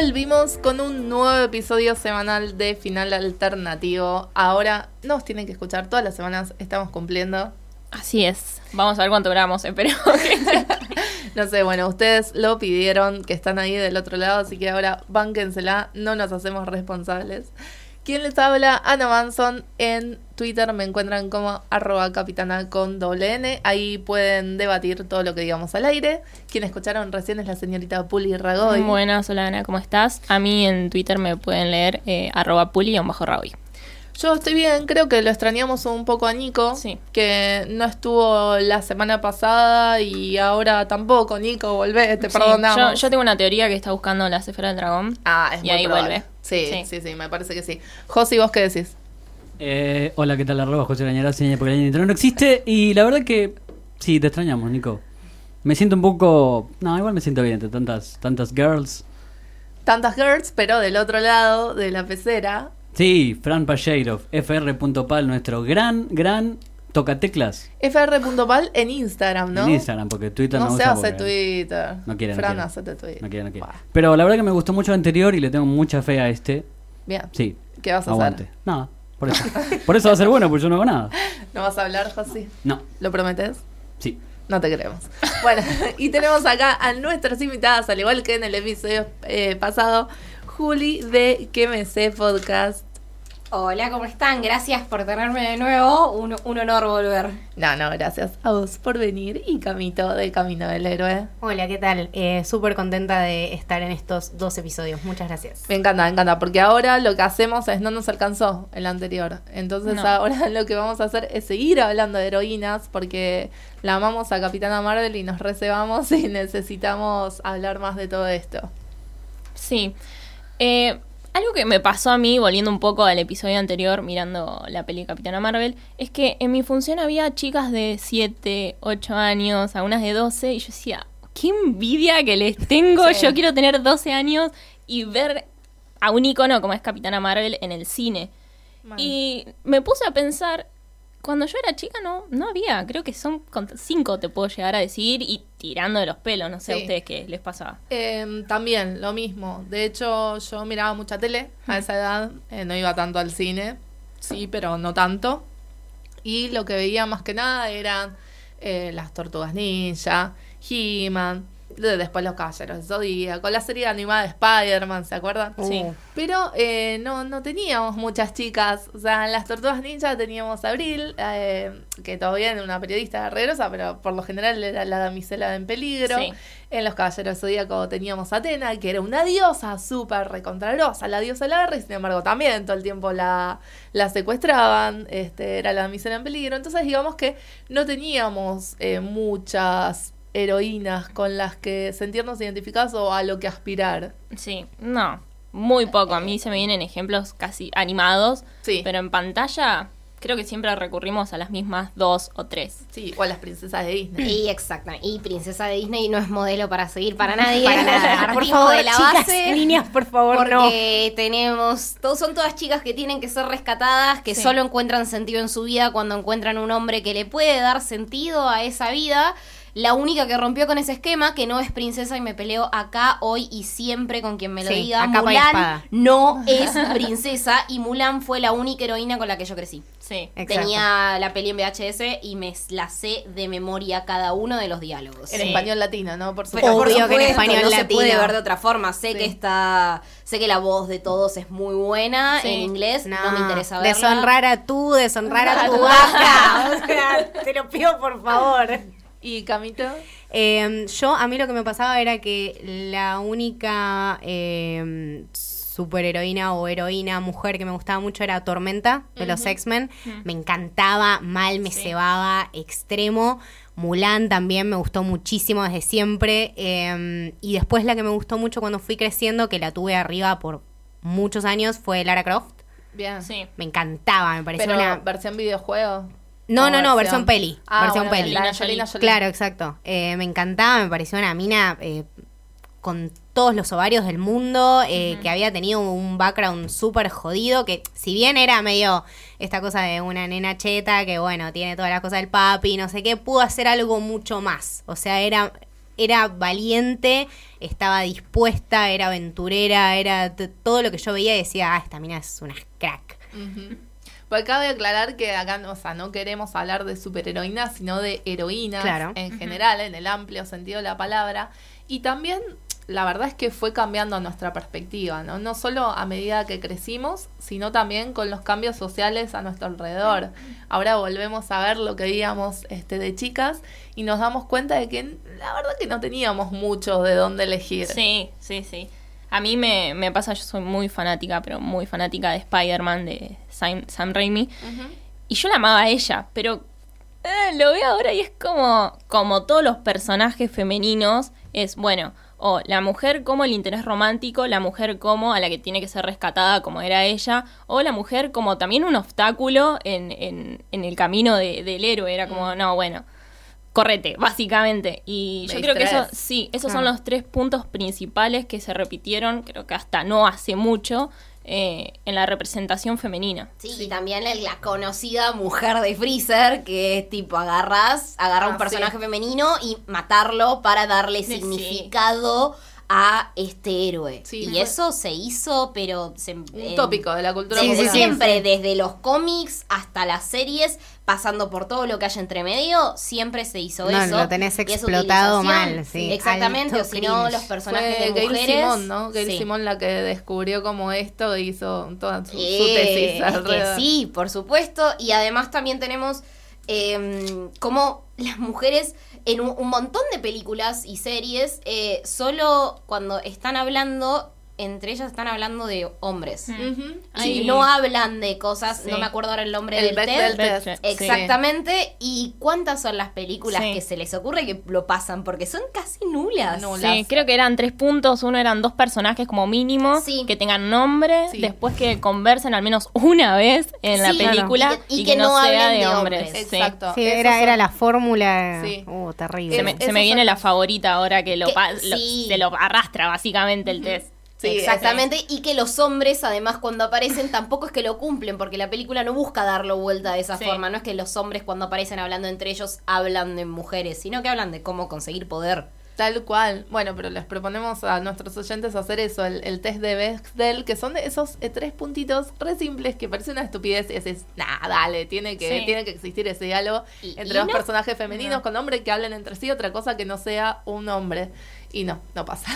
Volvimos con un nuevo episodio semanal de Final Alternativo. Ahora nos tienen que escuchar todas las semanas, estamos cumpliendo. Así es. Vamos a ver cuánto grabamos, espero. no sé, bueno, ustedes lo pidieron, que están ahí del otro lado, así que ahora bánquensela, no nos hacemos responsables. ¿Quién les habla? Ana Manson. En Twitter me encuentran como arroba capitana con doble N. Ahí pueden debatir todo lo que digamos al aire. Quien escucharon recién es la señorita Puli Ragoy. Buenas, hola Ana, ¿cómo estás? A mí en Twitter me pueden leer eh, arroba Puli o bajo Ragoy. Yo estoy bien, creo que lo extrañamos un poco a Nico, Sí. que no estuvo la semana pasada y ahora tampoco. Nico, volvé, te Sí, perdonamos. Yo, yo tengo una teoría que está buscando la esfera del dragón. Ah, es Y muy ahí probable. vuelve. Sí, sí, Sí. sí, me parece que sí. Josi, ¿vos qué decís? Eh, hola, ¿qué tal? Arroba José Lañará, señal porque el internet no existe. Y la verdad que sí, te extrañamos, Nico. Me siento un poco. No, igual me siento bien entre tantas, tantas girls. Tantas girls, pero del otro lado de la pecera. Sí, Fran Pacheirov, fr.pal, nuestro gran, gran tocateclas fr.pal en Instagram, ¿no? en Instagram, porque Twitter no, No se usa hace porque- Twitter. No quiere, no Fran, quiere. hacete Twitter. No quiere, no quiere. Pero la verdad que me gustó mucho el anterior y le tengo mucha fe a este. Bien. Sí. ¿Qué vas a Aguante. hacer? Nada, por eso. por eso va a ser bueno, porque yo no hago nada. ¿No vas a hablar, Josi? No, ¿Lo prometes? sí. No te creemos. Bueno, y tenemos acá a nuestras invitadas, al igual que en el episodio eh, pasado, Juli de Que Me Sé Podcast. Hola, ¿cómo están? Gracias por tenerme de nuevo. Un, un honor volver. No, no, gracias a vos por venir y Camito de Camino del Héroe. Hola, ¿qué tal? Eh, Súper contenta de estar en estos dos episodios. Muchas gracias. Me encanta, me encanta, porque ahora lo que hacemos es no nos alcanzó el anterior. Entonces No. ahora lo que vamos a hacer es seguir hablando de heroínas, porque la amamos a Capitana Marvel y nos recebamos y necesitamos hablar más de todo esto. Sí. Eh, algo que me pasó a mí, volviendo un poco al episodio anterior, mirando la peli Capitana Marvel, es que en mi función había chicas de 7, 8 años, algunas de 12, y yo decía, qué envidia que les tengo, Sí. yo quiero tener 12 años y ver a un icono como es Capitana Marvel en el cine. Y me puse a pensar, cuando yo era chica no, no había, creo que son cinco te puedo llegar a decir y tirando de los pelos, no sé Sí. a ustedes qué les pasaba. Eh, también, lo mismo. De hecho, yo miraba mucha tele a esa edad. eh, no iba tanto al cine. Sí, pero no tanto. Y lo que veía más que nada eran eh, las tortugas ninja, He-Man, después los caballeros de Zodíaco, la serie animada de Spider-Man, ¿se acuerdan? Sí. Pero eh, no, no teníamos muchas chicas. O sea, en las Tortugas Ninja teníamos a Abril, eh, que todavía era una periodista guerrerosa, pero por lo general era la damisela en peligro. Sí. En los Caballeros del Zodíaco teníamos a Atena, que era una diosa súper recontragrosa, la diosa de la guerra, y sin embargo también todo el tiempo la, la secuestraban, este, era la damisela en peligro. Entonces digamos que no teníamos eh, muchas heroínas con las que sentirnos identificadas o a lo que aspirar. Sí, no, muy poco. A mí se me vienen ejemplos casi animados, Sí. pero en pantalla creo que siempre recurrimos a las mismas dos o tres. Sí, o a las princesas de Disney. Y exacto. Y Princesa de Disney no es modelo para seguir para nadie. Para nada. Por favor, de la chicas, base. niñas, por favor, no. Porque tenemos, todos son todas chicas que tienen que ser rescatadas, que Sí. solo encuentran sentido en su vida cuando encuentran un hombre que le puede dar sentido a esa vida. La única que rompió con ese esquema, que no es princesa y me peleo acá, hoy y siempre con quien me lo Sí, diga, Mulan no es princesa y Mulan fue la única heroína con la que yo crecí. Sí. Exacto. Tenía la peli en VHS y me la sé de memoria cada uno de los diálogos. En Sí. español latino, ¿no? Por supuesto. por Obvio que en español no se latino. puede ver de otra forma. Sé Sí. que está, sé que la voz de todos es muy buena Sí. en inglés. No, me interesa verla. Deshonrar a tú, deshonrar a tu vaca. O sea, te lo pido por favor. ¿Y Camito? Eh, yo, a mí lo que me pasaba era que la única eh, superheroína o heroína mujer que me gustaba mucho era Tormenta de los X-Men. Me encantaba, mal, me Sí. cebaba, extremo. Mulan también me gustó muchísimo desde siempre. eh, y después la que me gustó mucho cuando fui creciendo, que la tuve arriba por muchos años, fue Lara Croft. Bien. Sí. Me encantaba, me pareció Pero una... versión videojuego. No, no, no, versión peli. Ah, versión bueno, peli. la. Claro, exacto. Eh, me encantaba, me pareció una mina eh, con todos los ovarios del mundo, eh, que había tenido un background súper jodido, que si bien era medio esta cosa de una nena cheta, que bueno, tiene todas las cosas del papi, no sé qué, pudo hacer algo mucho más. O sea, era era valiente, estaba dispuesta, era aventurera, era todo lo que yo veía y decía, ah, esta mina es una crack. Pues cabe aclarar que acá no, o sea, no queremos hablar de superheroínas, sino de heroínas Claro. en general, en el amplio sentido de la palabra. Y también, la verdad es que fue cambiando nuestra perspectiva, ¿no? No solo a medida que crecimos, sino también con los cambios sociales a nuestro alrededor. Ahora volvemos a ver lo que veíamos este, de chicas y nos damos cuenta de que la verdad que no teníamos mucho de dónde elegir. Sí, sí, sí. A mí me, me pasa, yo soy muy fanática, pero muy fanática de Spider-Man, de Sam, Sam Raimi. Y yo la amaba a ella, pero eh, lo veo ahora y es como, como todos los personajes femeninos, es bueno, o la mujer como el interés romántico, la mujer como a la que tiene que ser rescatada como era ella, o la mujer como también un obstáculo en, en, en el camino de- del héroe, era como, no, bueno, correte, básicamente. Y yo creo que eso, sí, esos Ah. son los tres puntos principales que se repitieron, creo que hasta no hace mucho, eh, en la representación femenina. Sí, y también la, la conocida mujer de Freezer, que es tipo agarras, agarra Ah, un personaje sí. femenino y matarlo para darle Sí. significado a este héroe. Sí, y eso se hizo, pero se, Un en- tópico de la cultura popular. sí. siempre, desde los cómics hasta las series, pasando por todo lo que haya entre medio, siempre se hizo No, eso. lo tenés explotado mal, sí, Exactamente, alto o si no, los personajes Fue de Gail mujeres. Simón, ¿no? Gail sí. Simón la que descubrió como esto e hizo toda su, su tesis. es que alrededor. sí, por supuesto. Y además también tenemos eh, como las mujeres en un, un montón de películas y series, eh, solo cuando están hablando, entre ellas están hablando de hombres. Ujú. Y no hablan de cosas, Sí. no me acuerdo ahora el nombre El del TED. test. Exactamente. ¿Y cuántas son las películas Sí. que se les ocurre que lo pasan? Porque son casi nulas. Nulas. Sí, creo que eran tres puntos. Uno eran dos personajes como mínimo Sí. que tengan nombre, Sí. después que conversen al menos una vez en la película claro. Y que- y, y que, que no, no sea hablen de de hombres. Exacto. Era, son- era la fórmula. Sí. Uh, terrible. Se me, Esos se me son- viene la favorita ahora que lo, Que- pa- lo- sí. se lo arrastra básicamente el test. Sí, Exactamente, y que los hombres, además, cuando aparecen, tampoco es que lo cumplen, porque la película no busca darlo vuelta de esa Sí. forma. No es que los hombres, cuando aparecen hablando entre ellos, hablan de mujeres, sino que hablan de cómo conseguir poder. Tal cual. Bueno, pero les proponemos a nuestros oyentes hacer eso, el, el test de Bechdel, que son de esos eh, tres puntitos re simples que parece una estupidez y decís, nah, dale, tiene que, Sí. tiene que existir ese diálogo Y- entre y dos no. personajes femeninos No. con hombre que hablen entre sí, otra cosa que no sea un hombre. Y no, no pasa.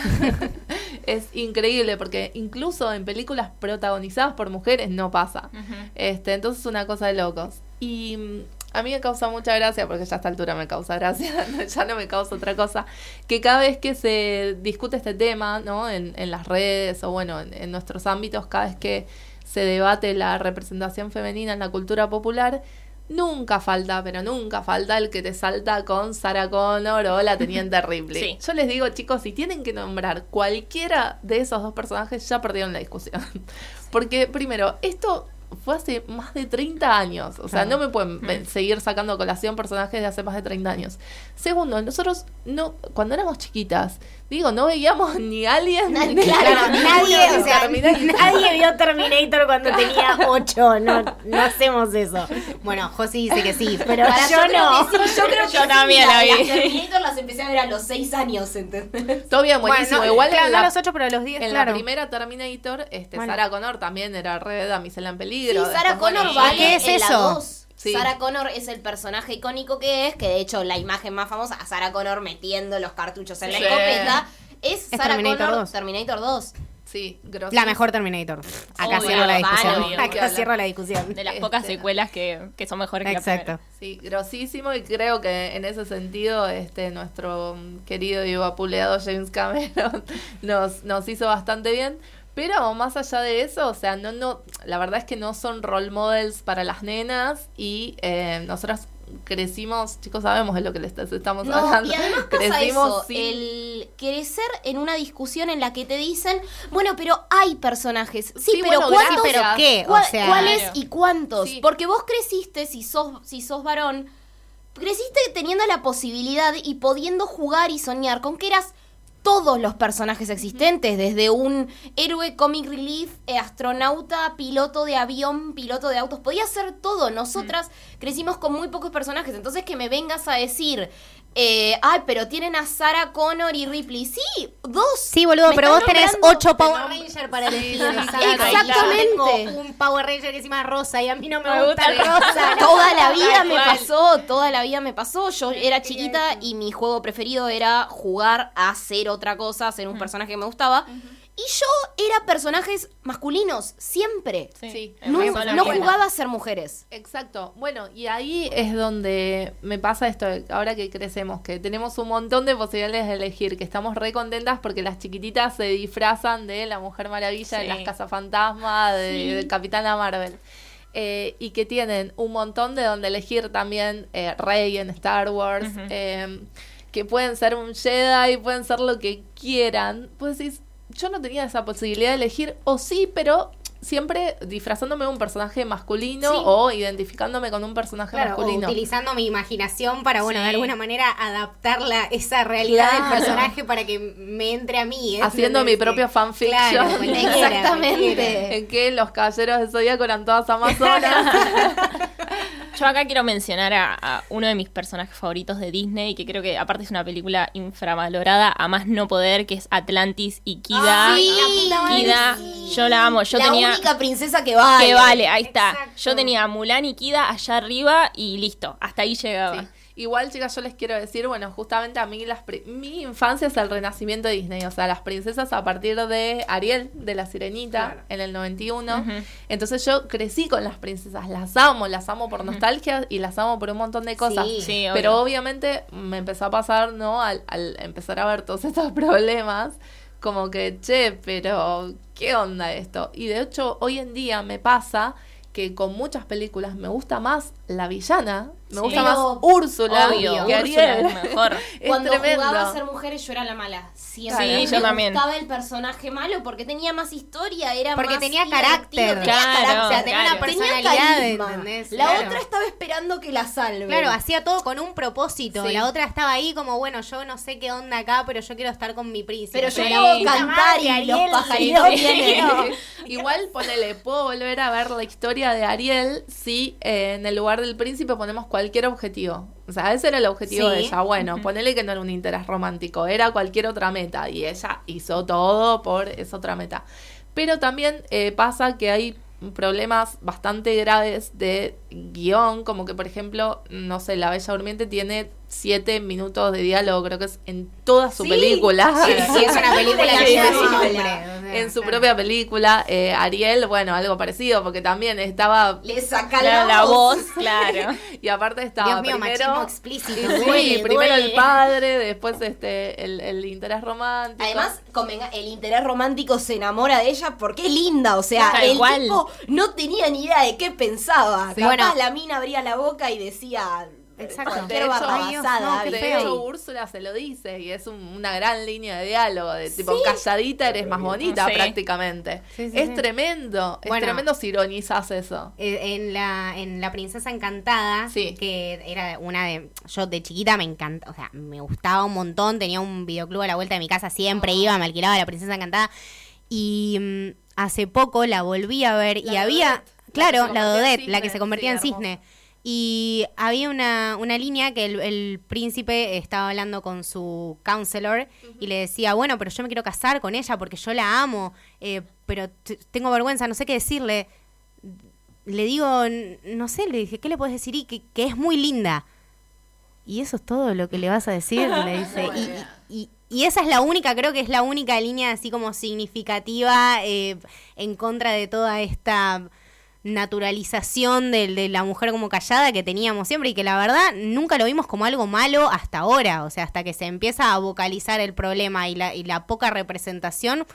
es increíble porque incluso en películas protagonizadas por mujeres no pasa. Este, entonces es una cosa de locos. Y mm, a mí me causa mucha gracia, porque ya a esta altura me causa gracia, ya no me causa otra cosa, que cada vez que se discute este tema, ¿no? En, en las redes o bueno, en, en nuestros ámbitos, cada vez que se debate la representación femenina en la cultura popular, nunca falta, pero nunca falta el que te salta con Sarah Connor o la Teniente Ripley. Sí. Yo les digo, chicos, si tienen que nombrar cualquiera de esos dos personajes, ya perdieron la discusión. Porque, primero, esto fue hace más de 30 años. O sea, Claro. no me pueden ve- seguir sacando a colación personajes de hace más de 30 años. Segundo, nosotros no cuando éramos chiquitas, digo, no veíamos ni Alien Na- ni claro, nadie, o sea, nadie vio Terminator cuando tenía 8. No, no hacemos eso. Bueno, Josi dice que sí, pero Para, yo, no. que sí, yo creo que Yo sí, también la- la vi. Las Terminator las empecé a ver a los 6 años, ¿entendés? Todo bien, buenísimo. Bueno, Igual claro, en no la, los 8, pero a los 10, en claro. la primera Terminator, este, Bueno. Sarah Connor también era re damisela en Sí, peligro. Sarah Connor vale ¿Qué es en la eso? 2. Sí. Sarah Connor es el personaje icónico que es, que de hecho la imagen más famosa, a Sarah Connor metiendo los cartuchos en la Sí. escopeta, es, Sarah Terminator Connor 2. Terminator 2. Sí, grosísimo. La mejor Terminator. Acá Obvio, cierro la discusión. obvio. Acá cierro la discusión. De las pocas Este. secuelas que, que son mejores que la Exacto. primera. Sí, grosísimo y creo que en ese sentido este nuestro querido y vapuleado James Cameron nos, nos hizo bastante bien. Pero más allá de eso, o sea, no, no, la verdad es que no son role models para las nenas y eh, nosotras crecimos, chicos, sabemos de lo que les estamos No, hablando. y además pasa crecimos eso, sin- el crecer en una discusión en la que te dicen, bueno, pero hay personajes. Sí, Sí, pero bueno, ¿cuántos? ¿Pero qué? O ¿Cuál- sea, ¿Cuáles Claro. y cuántos? Sí. Porque vos creciste, si sos, si sos varón, creciste teniendo la posibilidad y pudiendo jugar y soñar con que eras todos los personajes existentes, desde un héroe comic relief, eh, astronauta, piloto de avión, piloto de autos, podía ser todo. Nosotras crecimos con muy pocos personajes, entonces que me vengas a decir Eh, ay, pero tienen a Sarah Connor y Ripley. Sí, dos. Sí, boludo, pero vos tenés nombrando- ocho Power Rangers para elegir. exactamente. Tengo un Power Ranger que encima es rosa y a mí no me, Me gusta el gusta el rosa. Toda la vida me pasó, toda la vida me pasó. Yo era chiquita y mi juego preferido era jugar a hacer otra cosa, ser un personaje que me gustaba. Y yo era personajes masculinos, siempre. Sí. No, jugaba a ser mujeres. Exacto. Bueno, y ahí es donde me pasa esto, ahora que crecemos, que tenemos un montón de posibilidades de elegir, que estamos re contentas porque las chiquititas se disfrazan de la Mujer Maravilla, de Sí. las Cazafantasmas, de, de Capitana Marvel. Eh, y que tienen un montón de donde elegir también eh, Rey en Star Wars, eh, que pueden ser un Jedi, pueden ser lo que quieran. Pues decís, yo no tenía esa posibilidad de elegir, o sí, pero siempre disfrazándome de un personaje masculino Sí. o identificándome con un personaje Claro, o masculino. utilizando mi imaginación para, bueno, Sí. de alguna manera adaptarla, esa realidad Claro. del personaje para que me entre a mí. ¿eh? Haciendo mi propio fanfiction. Claro, Exactamente. En que los caballeros de Zodíaco eran todas amazonas. Yo acá quiero mencionar a, a uno de mis personajes favoritos de Disney, que creo que aparte es una película infravalorada a más no poder, que es Atlantis y Kida. Ah, sí, la puta madre, Kida, sí. yo la amo. Yo la tenía. única princesa que vale. Que vale, ahí está. Exacto. Yo tenía a Mulan y Kida allá arriba y listo. Hasta ahí llegaba. Sí. Igual, chicas, yo les quiero decir, bueno, justamente a mí las pri- mi infancia es el renacimiento de Disney, o sea, las princesas a partir de Ariel, de la Sirenita, en el 91. Ujú. Entonces yo crecí con las princesas, las amo, las amo por nostalgia y las amo por un montón de cosas. Sí. Sí, Pero obvio. obviamente me empezó a pasar, ¿no? Al, al empezar a ver todos estos problemas, como que, che, pero ¿qué onda esto? Y de hecho, hoy en día me pasa que con muchas películas me gusta más la villana, me Sí. gusta más Úrsula Obvio, que Úrsula Ariel. es mejor. Es Cuando tremendo. jugaba a ser mujeres yo era la mala. Siempre. Sí, Me yo también. gustaba el personaje malo porque tenía más historia, era Porque más tenía carácter. tenía Claro, carácter, O sea, tenía claro. una tenía personalidad. ¿entendés? La Claro. otra estaba esperando que la salve. Claro, hacía todo con un propósito. Sí. La otra estaba ahí como, bueno, yo no sé qué onda acá, pero yo quiero estar con mi príncipe. Pero yo Puta cantar y los Ariel, pajaritos sí. vienen. Igual, ponele, puedo volver a ver la historia de Ariel si eh, en el lugar del príncipe ponemos cualquier objetivo. O sea, ese era el objetivo Sí. de ella. Bueno, ponele que no era un interés romántico, era cualquier otra meta. Y ella hizo todo por esa otra meta. Pero también eh, pasa que hay problemas bastante graves de guion, como que por ejemplo, no sé, La Bella Durmiente tiene siete minutos de diálogo, creo que es en toda su Sí. película. Sí, sí, es una película que en su claro. propia película. Eh, Ariel, bueno, algo parecido, porque también estaba. Le saca la, la voz. voz, claro. Y aparte estaba. Dios mío, primero, explícito. Sí, Duele, primero el padre, después este el, el interés romántico. Además, convenga, el interés romántico se enamora de ella porque es linda. O sea, Tal el cual. tipo no tenía ni idea de qué pensaba. Sí. Capaz Bueno. la mina abría la boca y decía Exacto. De hecho, Dios, no, de hecho, Úrsula se lo dice y es un- una gran línea de diálogo. De tipo, calladita eres más bonita Sí. prácticamente. Sí, sí, es sí. tremendo. Es Bueno. tremendo si ironizas eso. Eh, en la en la princesa encantada Sí. que era una de yo de chiquita me encanta o sea me gustaba un montón tenía un videoclub a la vuelta de mi casa siempre Ah. iba me alquilaba la princesa encantada y mm, hace poco la volví a ver y había claro la Dodette la que se convertía sí, en cisne y había una, una línea que el, el príncipe estaba hablando con su counselor y le decía, bueno, pero yo me quiero casar con ella porque yo la amo, eh, pero tengo vergüenza, no sé qué decirle le digo, no sé, le dije, ¿qué le puedes decir? Y que, que es muy linda. Y eso es todo lo que le vas a decir, le dice. Y, y- y esa es la única, creo que es la única línea así como significativa eh, en contra de toda esta naturalización de, de la mujer como callada que teníamos siempre y que la verdad nunca lo vimos como algo malo hasta ahora, o sea, hasta que se empieza a vocalizar el problema y la, y la poca representación,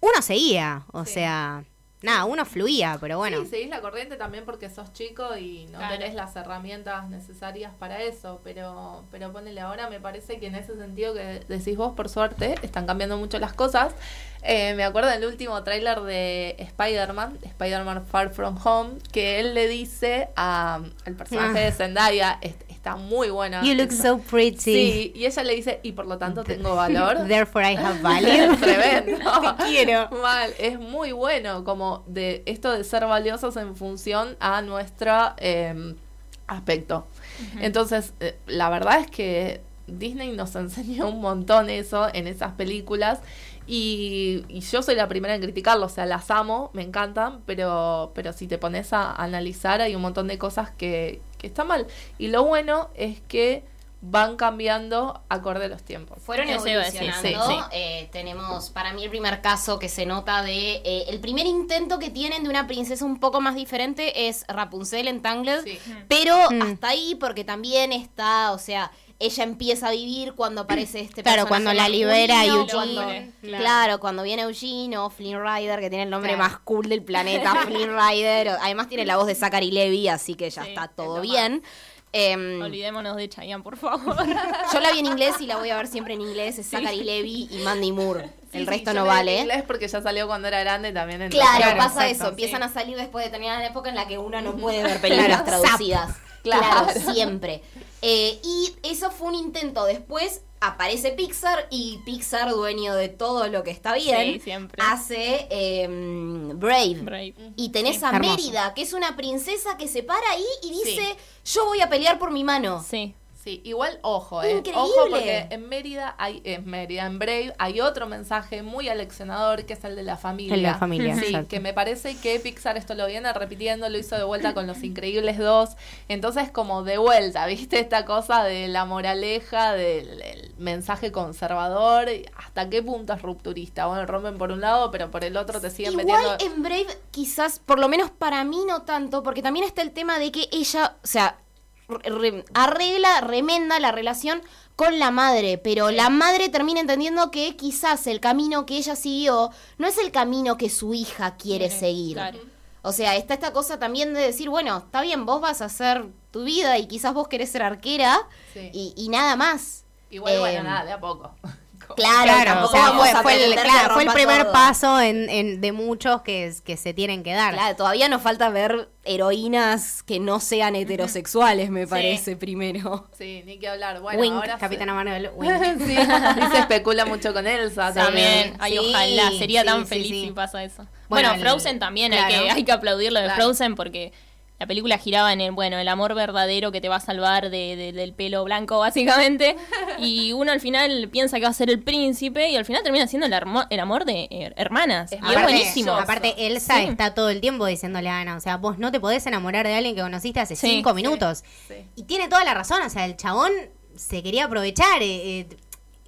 uno seguía, o Sí. sea, nada, uno fluía, pero bueno. Sí, seguís la corriente también porque sos chico y no Claro. tenés las herramientas necesarias para eso, pero, pero ponele ahora, me parece que en ese sentido que decís vos, por suerte, están cambiando mucho las cosas. Eh, me acuerdo del último tráiler de Spider-Man, Spider-Man Far From Home, que él le dice a el personaje Ah. de Zendaya, está muy buena. You look so pretty. Sí, y ella le dice, y por lo tanto tengo valor. Therefore I have value. Tremendo. Te quiero. Mal, es muy bueno como de esto de ser valiosos en función a nuestro eh, aspecto. Entonces, eh, la verdad es que Disney nos enseñó un montón eso en esas películas. Y, y yo soy la primera en criticarlo, o sea, las amo, me encantan, pero, pero si te pones a analizar hay un montón de cosas que, que están mal. Y lo bueno es que van cambiando acorde a los tiempos. Fueron Eso evolucionando. sí, sí. Eh, tenemos para mí el primer caso que se nota de eh, el primer intento que tienen de una princesa un poco más diferente es Rapunzel en Tangled, Sí. pero Mm. hasta ahí porque también está, o sea, ella empieza a vivir cuando aparece este Claro, cuando la libera Eugene. cuando- Claro. claro. cuando viene Eugene o Flynn Rider, que tiene el nombre Claro. más cool del planeta, Flynn Rider. Además tiene la voz de Zachary Levy, así que ya Sí, está es todo bien. Em, Olvidémonos de Chayanne, por favor. yo la vi en inglés y la voy a ver siempre en inglés. Es Zachary Levy y Mandy Moore. Sí, el sí, resto no la vi en vale. inglés porque ya salió cuando era grande también en Claro, Claro, pasa exacto, eso. Empiezan a salir después de determinada época en la que uno no puede ver películas traducidas. Claro. Claro, siempre. Eh, y eso fue un intento. Después aparece Pixar y Pixar, dueño de todo lo que está bien, Sí, siempre. hace em, Brave. Brave. Y tenés Sí, a hermoso. Mérida, que es una princesa que se para ahí y dice, yo voy a pelear por mi mano. Sí. Sí, igual ojo, eh. Increíble. Ojo porque en Mérida hay, en Mérida, en Brave, hay otro mensaje muy aleccionador que es el de la familia. El de la familia, Sí, exacto. que me parece que Pixar esto lo viene repitiendo, lo hizo de vuelta con Los Increíbles 2. Entonces, como de vuelta, ¿viste? Esta cosa de la moraleja, del el mensaje conservador, hasta qué punto es rupturista. Bueno, rompen por un lado, pero por el otro te siguen Igual metiendo. en Brave quizás, por lo menos para mí no tanto, porque también está el tema de que ella, o sea, re- arregla, remenda la relación con la madre, pero la madre termina entendiendo que quizás el camino que ella siguió no es el camino que su hija quiere seguir. claro. O sea, está esta cosa también de decir, bueno, está bien, vos vas a hacer tu vida y quizás vos querés ser arquera Sí. y, y nada más. Igual, Eh, bueno, nada, de a poco. Claro, Claro, tampoco o sea, vamos fue, el, claro, fue primer todo. paso en, en- de muchos que, que se tienen que dar. Claro, todavía nos falta ver heroínas que no sean heterosexuales, me parece, primero. Sí, ni que hablar. Bueno, Wink, ahora Capitana se... Marvel, Wink. sí, y se especula mucho con Elsa También, también. ay, Sí, ojalá, sería sí, tan sí, feliz sí. si pasa eso. Bueno, Bueno, el- Frozen también, hay, que, hay que aplaudir lo de Claro. Frozen porque la película giraba en el, bueno, el amor verdadero que te va a salvar de, de- del pelo blanco, básicamente. y uno al final piensa que va a ser el príncipe y al final termina siendo el, armo- el amor de eh, hermanas. Es y es Aparte- buenísimo. Aparte, Elsa Sí. está todo el tiempo diciéndole a Ana, o sea, vos no te podés enamorar de alguien que conociste hace Sí, cinco sí, minutos. sí. Y tiene toda la razón, o sea, el chabón se quería aprovechar. eh, eh,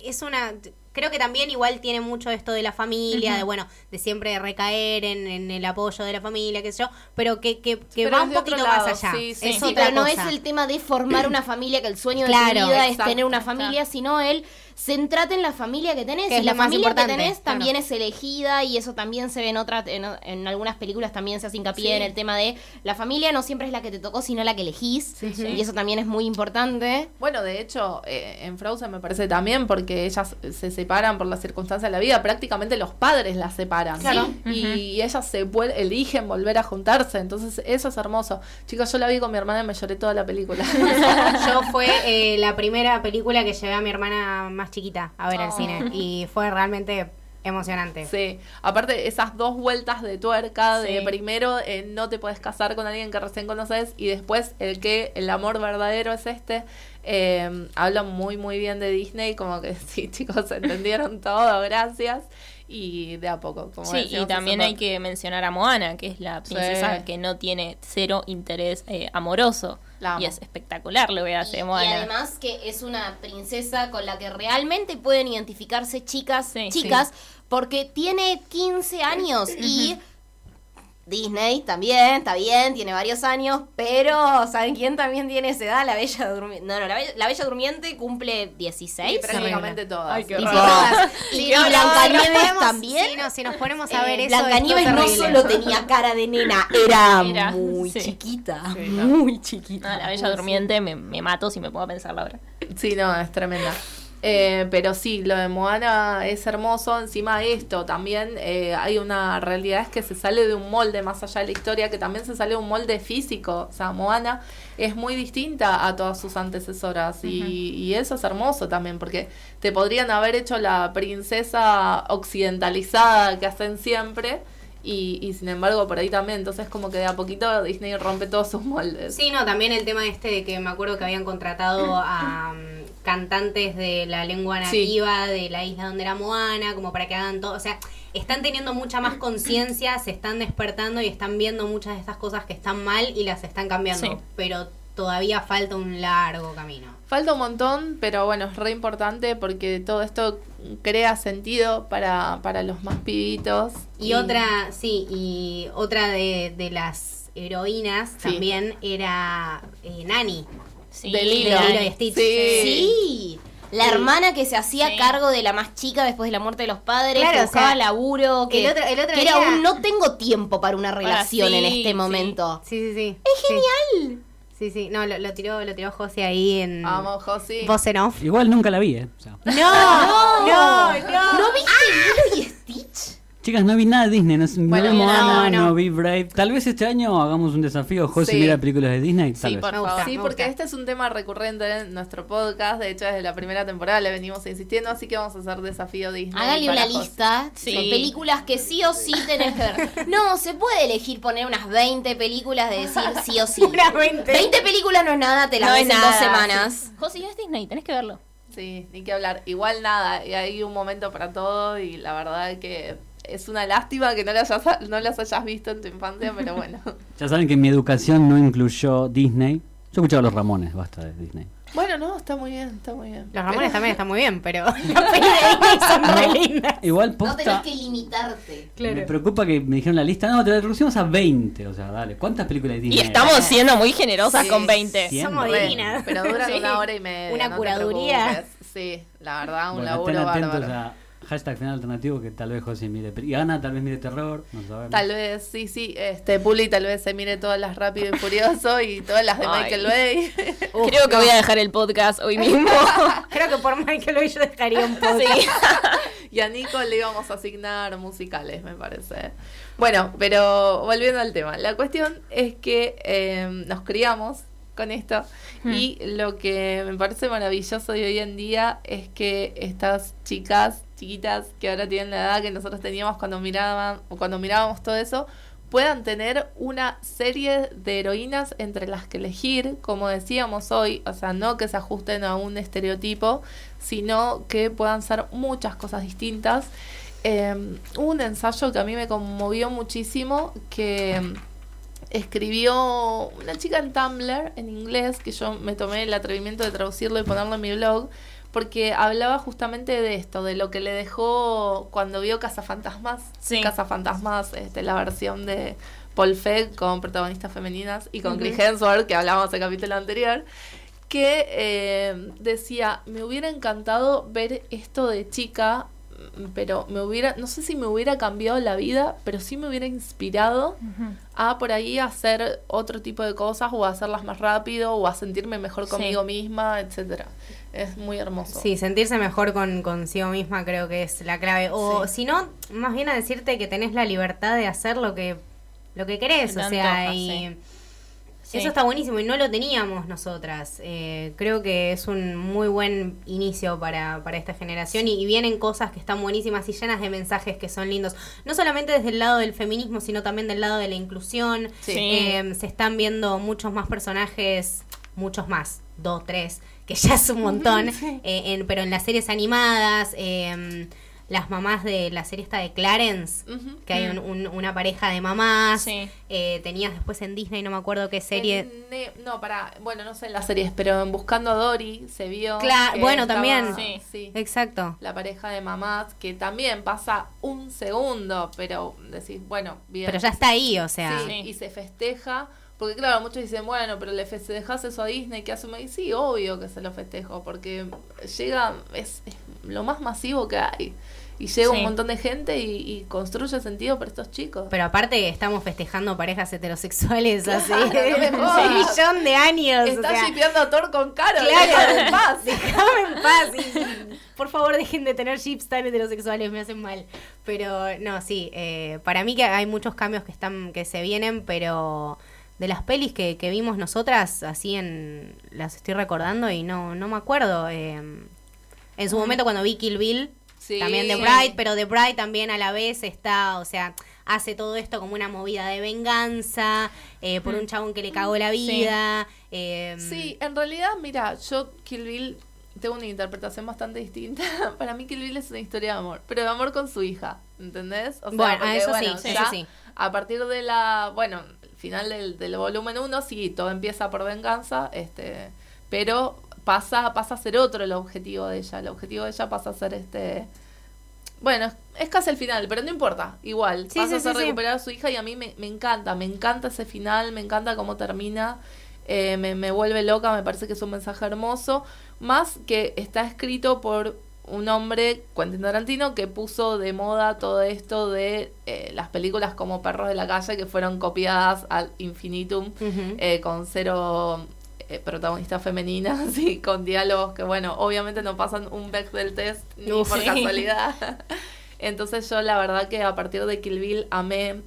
es una... Creo que también igual tiene mucho esto de la familia, de bueno, de siempre recaer en, en el apoyo de la familia, qué sé yo, pero que, que, que Pero va un poquito más allá. sí, sí. Es Sí, otra pero no es el tema de formar una familia, que el sueño de tu vida es tener una exacto. familia, sino el centrate en la familia que tenés. Que y es la familia que tenés claro. también es elegida y eso también se ve en, otra, en, en algunas películas también se hace hincapié Sí. en el tema de la familia no siempre es la que te tocó, sino la que elegís. Y eso también es muy importante. Bueno, de hecho, eh, en Frozen me parece también porque ellas se separan por las circunstancias de la vida. Prácticamente los padres las separan. Claro. Y, y ellas se eligen volver a juntarse. Entonces, eso es hermoso. Chicos, yo la vi con mi hermana y me lloré toda la película. Yo fue eh, la primera película que llevé a mi hermana más chiquita a ver al Oh. cine y fue realmente emocionante. Sí, aparte esas dos vueltas de tuerca, de Sí. primero eh, no te puedes casar con alguien que recién conoces y después el que el amor verdadero es este, eh, hablan muy muy bien de Disney, como que sí chicos entendieron todo, gracias y de a poco. Como Sí, y también hay que mencionar a Moana, que es la princesa Sí. que no tiene cero interés eh, amoroso. La. Y es espectacular lo que hace Y, y Moana. además que es una princesa con la que realmente pueden identificarse chicas, Sí, chicas, porque tiene 15 años y Disney también, está bien, tiene varios años, pero ¿saben quién también tiene esa edad? La Bella Durmiente. No, no, la Bella, la Bella Durmiente cumple 16. Sí, prácticamente todas. Ay, qué Tipo, horror. y, Sí, y no, ponemos- también. Sí, no, si nos ponemos a Eh, ver eso. Blancanieves no solo tenía cara de nena, era, Era, muy sí. chiquita. Sí, no. muy chiquita. No, la Bella Durmiente me, me mato si me pongo a pensarla ahora. Sí, no, es tremenda. Eh, pero sí, lo de Moana es hermoso. Encima de esto, también eh, hay una realidad es que se sale de un molde más allá de la historia, que también se sale de un molde físico. O sea, Moana es muy distinta a todas sus antecesoras y, y eso es hermoso también, porque te podrían haber hecho la princesa occidentalizada que hacen siempre. Y, y sin embargo por ahí también, entonces como que de a poquito Disney rompe todos sus moldes. Sí, no, también el tema este de que me acuerdo que habían contratado a cantantes de la lengua Sí. nativa de la isla donde era Moana, como para que hagan todo. O sea, están teniendo mucha más conciencia, se están despertando y están viendo muchas de estas cosas que están mal y las están cambiando. Sí. Pero todavía falta un largo camino. Falta un montón, pero bueno, es re importante porque todo esto crea sentido para, para los más pibitos. Y otra, sí, y otra de, de las heroínas Sí. también era eh, Nani. Sí, De De Lilo. Lilo y Stitch. Sí. Sí. La Sí. hermana que se hacía Sí. cargo de la más chica después de la muerte de los padres, Claro, que o buscaba sea, laburo, que, el otro- el otro que era un no tengo tiempo para una relación en sí, este momento. Sí, sí, sí. ¡Es genial! Sí, sí. No, lo, lo tiró, lo tiró José ahí en Vamos, Josi. voz en off. Igual nunca la vi, ¿eh? O sea, No, no, no. ¿No viste Lilo y Stitch? Chicas, no vi nada de Disney. No, no Bueno, vi no, Moana, no, no. vi Brave. Tal vez este año hagamos un desafío. José Sí. mira películas de Disney. Tal Sí, vez. por favor. Sí, porque este es un tema recurrente en nuestro podcast. De hecho, desde la primera temporada le venimos insistiendo, así que vamos a hacer desafío Disney. Háganle para una José. lista Sí. de películas que sí o sí tenés que ver. No, se puede elegir poner unas 20 películas de decir sí o sí. Unas 20. 20 películas no es nada, te las No ves es en nada, dos semanas. José, es Disney, tenés que verlo. Sí, ni que hablar. Igual nada, y hay un momento para todo y la verdad que es una lástima que no las hayas, no las hayas visto en tu infancia, pero bueno. Ya saben que mi educación no incluyó Disney. Yo escuchaba a los Ramones, basta de Disney. Bueno, no, está muy bien, está muy bien. Los Ramones también están muy bien, pero las pelis de Disney son lindas. Igual No tenés que limitarte. Me preocupa que me dijeron la lista. No, te la reducimos a 20. O sea, dale. ¿Cuántas películas de Y Disney? estamos siendo muy generosas Sí. con 20. Sí. Somos divinas. Pero duran Sí. una hora y media. Una no curaduría. Sí, la verdad, un Bueno, laburo bárbaro. Hashtag final alternativo que tal vez José mire. Y Ana tal vez mire terror. No sabemos. Tal vez, sí, sí, este Puli tal vez se mire todas las Rápido y Furioso y todas las de Ay. Michael Bay. Uf, Creo que no. voy a dejar el podcast hoy mismo. Creo que por Michael Bay yo dejaría un poco. Sí. y a Nico le íbamos a asignar musicales, me parece. Bueno, pero volviendo al tema, la cuestión es que eh, nos criamos con esto y lo que me parece maravilloso de hoy en día es que estas chicas chiquitas que ahora tienen la edad que nosotros teníamos cuando miraban o cuando mirábamos todo eso puedan tener una serie de heroínas entre las que elegir, como decíamos hoy, o sea, no que se ajusten a un estereotipo, sino que puedan ser muchas cosas distintas. Eh, un ensayo que a mí me conmovió muchísimo, que mm, escribió una chica en Tumblr, en inglés, que yo me tomé el atrevimiento de traducirlo y ponerlo en mi blog, porque hablaba justamente de esto, de lo que le dejó cuando vio Cazafantasmas. Sí. Cazafantasmas, este, la versión de Paul Feig con protagonistas femeninas y con Ujú. Chris Hemsworth, que hablábamos el capítulo anterior, que eh, decía, me hubiera encantado ver esto de chica, pero me hubiera, no sé si me hubiera cambiado la vida, pero sí me hubiera inspirado a por ahí hacer otro tipo de cosas o a hacerlas más rápido o a sentirme mejor Sí. conmigo misma, etcétera. Es muy hermoso. Sí, sentirse mejor con consigo misma creo que es la clave. O Sí. si no, más bien a decirte que tenés la libertad de hacer lo que, lo que querés. O sea, y. Sí. eso está buenísimo y no lo teníamos nosotras. Eh, creo que es un muy buen inicio para, para esta generación y, y vienen cosas que están buenísimas y llenas de mensajes que son lindos. No solamente desde el lado del feminismo, sino también del lado de la inclusión. Sí. Eh, se están viendo muchos más personajes, muchos más, dos, tres, que ya es un montón, eh, en- pero en las series animadas, eh, las mamás de la serie esta de Clarence, que hay un- un- una pareja de mamás, Sí. eh, tenías después en Disney, no me acuerdo qué serie. En no, para, bueno, no sé en las series, pero en Buscando a Dory se vio. Claro, bueno, estaba- también. Sí. sí. Exacto. La pareja de mamás, que también pasa un segundo, pero decís, bueno, bien. Pero ya está ahí, o sea. Sí. y se festeja. Porque claro, muchos dicen, bueno, pero le festejas eso a Disney, ¿qué asume? Y sí, obvio que se lo festejo, porque llega, es, es lo más masivo que hay. Y llega Sí. un montón de gente y, y construye sentido para estos chicos. Pero aparte estamos festejando parejas heterosexuales hace Claro, no me un millón de años. Está o sea, shipeando a Thor con Carol, Claro. déjame en paz. Déjame en paz. y, por favor, dejen de tener chips tan heterosexuales, me hacen mal. Pero no, sí, eh, para mí que hay muchos cambios que están que se vienen, pero de las pelis que, que vimos nosotras, así en las estoy recordando y no, no me acuerdo. eh, en su momento cuando vi Kill Bill, Sí. también The Bride, pero The Bride también a la vez está, o sea, hace todo esto como una movida de venganza eh, por un chabón que le cagó la Sí. vida. eh, Sí, en realidad, mira, yo Kill Bill tengo una interpretación bastante distinta. Para mí Kill Bill es una historia de amor, pero de amor con su hija, ¿entendés? O sea, Bueno, porque, eso sí, bueno, sí, ya eso sí. A partir de la, bueno, final del, del volumen 1, sí, todo empieza por venganza, este, pero pasa, pasa a ser otro el objetivo de ella. El objetivo de ella pasa a ser este... Bueno, es- casi el final, pero no importa, igual. Sí, pasa sí, a ser sí. recuperar a su hija y a mí me, me encanta, me encanta ese final, me encanta cómo termina, eh, me, me vuelve loca, me parece que es un mensaje hermoso, más que está escrito por un hombre, Quentin Tarantino, que puso de moda todo esto de eh, las películas como Perros de la Calle, que fueron copiadas al infinitum, eh, con cero eh, protagonistas femeninas y con diálogos que, bueno, obviamente no pasan un Bechdel test ni por casualidad. Entonces yo la verdad que a partir de Kill Bill amé,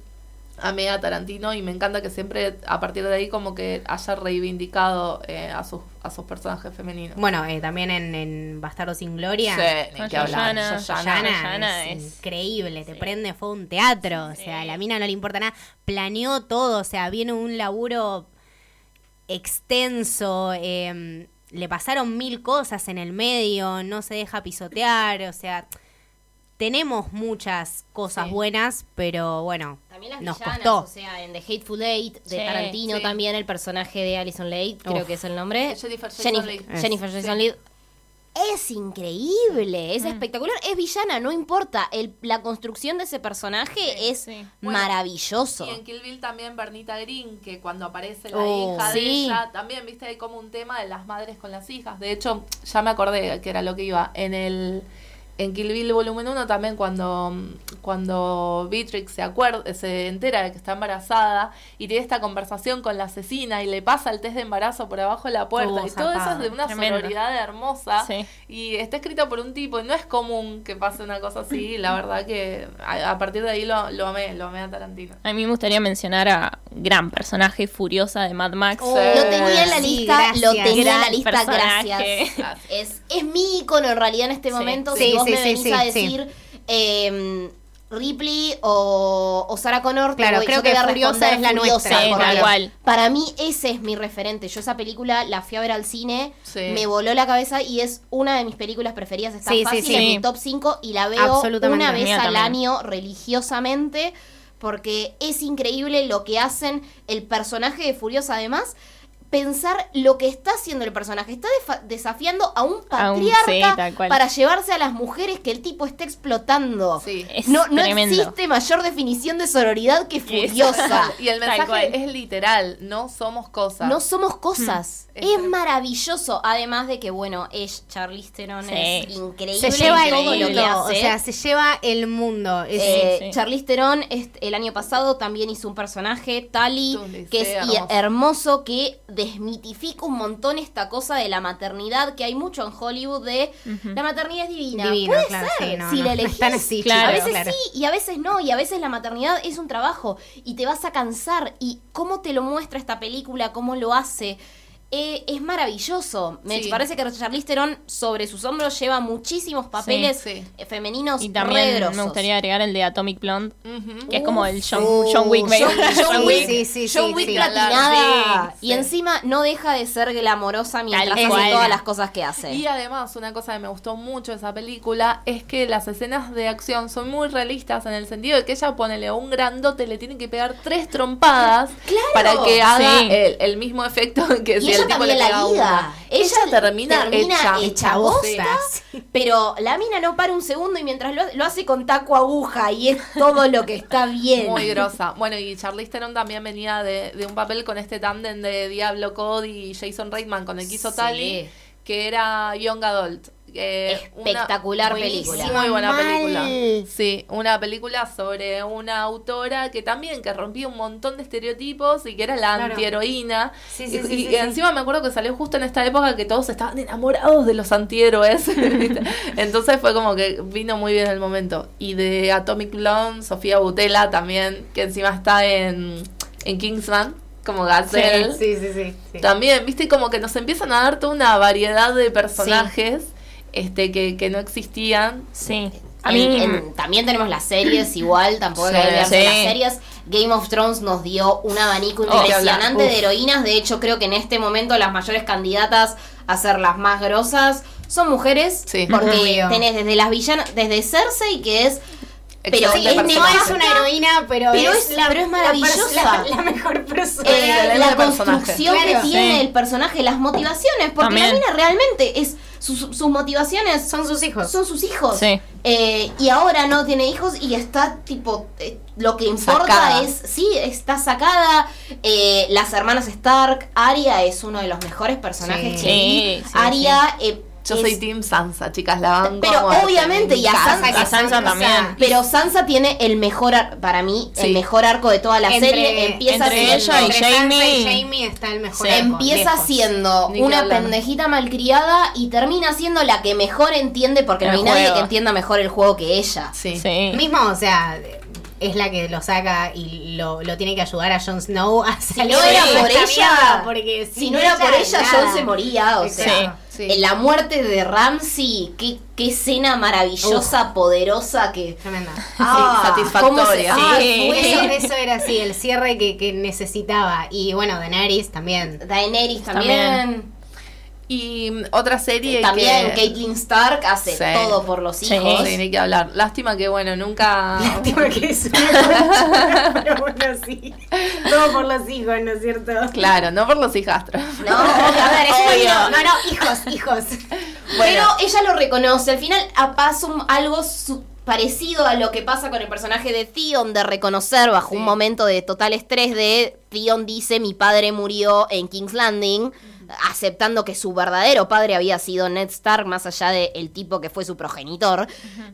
amé a Tarantino y me encanta que siempre a partir de ahí como que haya reivindicado eh, a, sus, a sus personajes femeninos. Bueno, eh, también en, en Bastardo sin Gloria. Sí, que hablar. Yana es, es- increíble, te sí. prende fue un teatro, o sea, a la mina no le importa nada, planeó todo, o sea, viene un laburo extenso, eh, le pasaron mil cosas en el medio, no se deja pisotear, o sea, tenemos muchas cosas Sí. buenas, pero bueno, También las nos villanas, costó. o sea, en The Hateful Eight de Sí, Tarantino sí. también el personaje de Alison Leigh, creo que es el nombre. Jennifer Jason Jennifer, Leigh. Jennifer Es, Jason. Leigh. Es increíble, Mm. es espectacular, es villana, no importa. El, la construcción de ese personaje es sí. Bueno, maravilloso. Y en Kill Bill también Bernita Green, que cuando aparece la Oh, hija de ella, también, viste, hay como un tema de las madres con las hijas. De hecho, ya me acordé que era lo que iba. En el en Kill Bill volumen 1 también cuando, cuando Beatrix se acuerda, se entera de que está embarazada y tiene esta conversación con la asesina y le pasa el test de embarazo por abajo de la puerta. Y todo eso es de una Tremendo. sororidad hermosa. Sí. Y está escrito por un tipo y no es común que pase una cosa así. La verdad que a, a partir de ahí lo, lo amé, lo amé a Tarantino. A mí me gustaría mencionar a gran personaje Furiosa de Mad Max. Oh, Lo tenía en la Sí, lista, gracias. lo tenía en la lista, personaje. gracias. Es, es mi icono en realidad en este Sí. momento. Sí, vos me venís a decir eh, Ripley o, o Sarah Connor, Claro, voy- creo que Furiosa es la Furiosa, nuestra. Porque tal cual. Para mí ese es mi referente. Yo esa película la fui a ver al cine, Sí. me voló la cabeza y es una de mis películas preferidas. Está Sí, fácil sí. en mi top 5 y la veo una vez al también. año religiosamente porque es increíble lo que hacen el personaje de Furiosa además. Pensar lo que está haciendo el personaje. Está desafiando a un A un- sí, patriarca para llevarse a las mujeres que el tipo está explotando. Sí. Es no existe mayor definición de sororidad que Furiosa. Y el mensaje es literal, no somos cosas. No somos cosas. Mm. Es maravilloso. Además de que, bueno, es Charlize Theron Sí. es increíble. Se lleva el mundo, o sea, se lleva el mundo. Eh. Charlize Theron el año pasado también hizo un personaje, Tali, que es hermoso, que desmitifica un montón esta cosa de la maternidad, que hay mucho en Hollywood de la maternidad es divina. Puede claro, ser, sí, no, si no, la elegís. están así, Claro. a veces claro. sí y a veces no, y a veces la maternidad es un trabajo y te vas a cansar. Y cómo te lo muestra esta película, cómo lo hace. Eh, es maravilloso. Me Sí. parece que Charlize Theron sobre sus hombros lleva muchísimos papeles Sí. eh, femeninos Y también me gustaría agregar el de Atomic Blonde, que es como el John, Uh, John Wick. John, John John Wick, Sí, sí, sí, John Wick sí. platinada. Sí, y encima no deja de ser glamorosa mientras Tal hace todas las cosas que hace. Y además, una cosa que me gustó mucho de esa película es que las escenas de acción son muy realistas en el sentido de que ella ponele a un grandote, le tiene que pegar tres trompadas Claro. para que haga Sí. el, el mismo efecto que Y si el también la una. Ella termina, termina hecha. Pero la mina no para un segundo y mientras lo, lo hace con taco aguja y es todo lo que está bien. Muy grosa. Bueno, y Charlize Theron también venía de, de un papel con este tándem de Diablo Cody y Jason Reitman con el que hizo Sí. Que era Young Adult. Eh, Espectacular película. Muy buena Mal. película. Sí, una película sobre una autora que también que rompía un montón de estereotipos y que era la Claro. antiheroína. Sí, sí, y sí, y sí, sí. encima me acuerdo que salió justo en esta época que todos estaban enamorados de los antihéroes. Entonces fue como que vino muy bien el momento. Y de Atomic Blonde, Sofía Butela también, que encima está en, en Kingsman, como Gazelle. Sí, sí, sí. sí. También, viste, como que nos empiezan a dar toda una variedad de personajes este que, que no existían. Sí. A mí, en- también tenemos las series igual, tampoco hay Sí, sí. las series. Game of Thrones nos dio un abanico Oh, impresionante de heroínas. De hecho, creo que en este momento las mayores candidatas a ser las más grosas son mujeres. Sí. Porque tenés desde las villanas, desde Cersei, que es. Pero Excelente es no es una heroína, pero, Pero es, es- la, pero es maravillosa. La, la mejor persona. eh, la personaje. construcción que Claro. tiene Sí. el personaje, las motivaciones, porque También. la mina realmente es sus, sus motivaciones Son sus hijos. son sus hijos. Sí. Eh, y ahora no tiene hijos y está tipo eh, lo que importa Sacada. es sí está sacada Eh, las hermanas Stark Arya es uno de los mejores personajes Sí. que vi. Sí, Arya eh, Yo es- soy Team Sansa, chicas, la banco. Pero obviamente, me y a. Sansa- A Sansa también. pero Sansa tiene el mejor ar- para mí Sí. el mejor arco de toda la Entre- serie empieza entre siendo- ella y Entre Sansa Jaime. y Jaime está el mejor. Sí. arco, Empieza lejos. siendo Ni que una hablar. pendejita malcriada y termina siendo la que mejor entiende, porque no El hay nadie juego. que entienda mejor el juego que ella. Sí. Sí. Mismo, o sea, es la que lo saca y lo, lo tiene que ayudar a Jon Snow a Si salir no de era por ella, mierda, porque si no era por ella, nada. John se moría. O sea. Sí. en la muerte de Ramsey, qué, qué escena maravillosa, poderosa que. Tremenda. Ah, satisfactoria. se- ah, Sí. Eso, eso era así, el cierre que, que necesitaba. Y bueno, Daenerys también. Daenerys también. También. Y otra serie También que... Caitlyn Stark hace Sí. todo por los hijos. Sí, que hablar. Lástima que, bueno, nunca... Lástima que es una pero bueno, sí. Todo por los hijos, ¿no es cierto? Claro, no por los hijastros. No, a ver, es Obvio. No, no, hijos, hijos. Pero ella lo reconoce. Al final pasa algo su- parecido a lo que pasa con el personaje de Theon, de reconocer bajo Sí. un momento de total estrés de Theon dice mi padre murió en King's Landing, aceptando que su verdadero padre había sido Ned Stark, más allá del tipo que fue su progenitor.